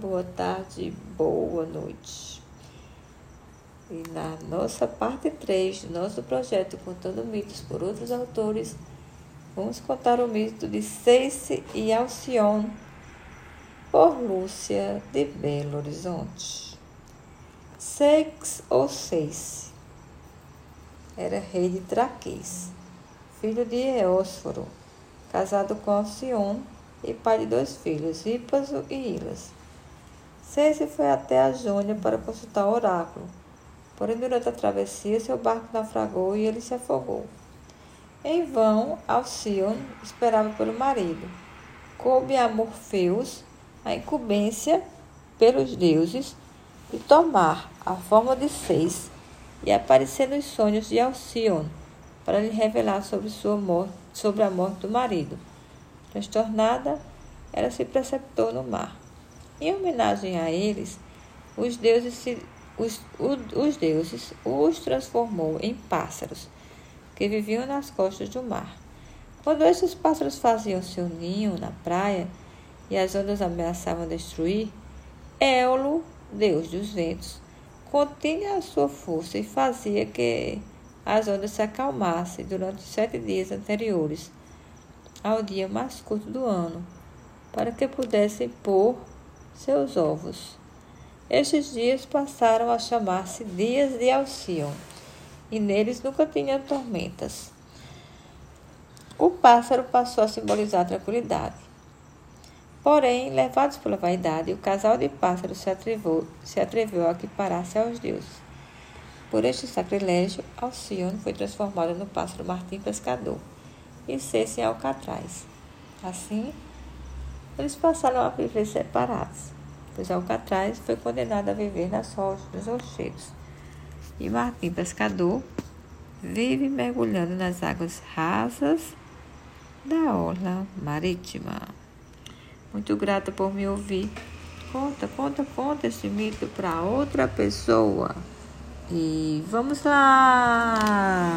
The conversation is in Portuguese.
boa tarde, boa noite. E na nossa parte 3 do nosso projeto Contando Mitos por Outros Autores, vamos contar o mito de Ceice e Alcione por Lúcia de Belo Horizonte. Sex ou Ceice era rei de Traquis, filho de Eósforo, casado com Alcione e pai de dois filhos, Ípaso e Ilas. Ceice foi até a Jônia para consultar o oráculo, porém durante a travessia seu barco naufragou e ele se afogou. Em vão, Alcione esperava pelo marido. Coube a Morfeus a incumbência pelos deuses de tomar a forma de seis e aparecer nos sonhos de Alcione para lhe revelar sobre, sua morte, sobre a morte do marido. Transtornada, ela se precipitou no mar. Em homenagem a eles, os deuses, se, os, os deuses os transformou em pássaros que viviam nas costas do mar. Quando esses pássaros faziam seu ninho na praia e as ondas ameaçavam destruir, Éolo, deus dos ventos, continha a sua força e fazia que as ondas se acalmassem durante os sete dias anteriores ao dia mais curto do ano, para que pudessem pôr seus ovos. Estes dias passaram a chamar-se dias de Alcion, e neles nunca tinham tormentas. O pássaro passou a simbolizar a tranquilidade. Porém, levados pela vaidade, o casal de pássaros se atreveu, se atreveu a equiparar-se aos deuses. Por este sacrilégio, Alcione foi transformado no pássaro martim pescador e Cesse em Alcatraz. Assim, eles passaram a viver separados, pois Alcatraz foi condenado a viver nas rochas dos rochedos. E Martim Pescador vive mergulhando nas águas rasas da orla marítima. Muito grata por me ouvir. Conta, conta, conta esse mito para outra pessoa. E vamos lá!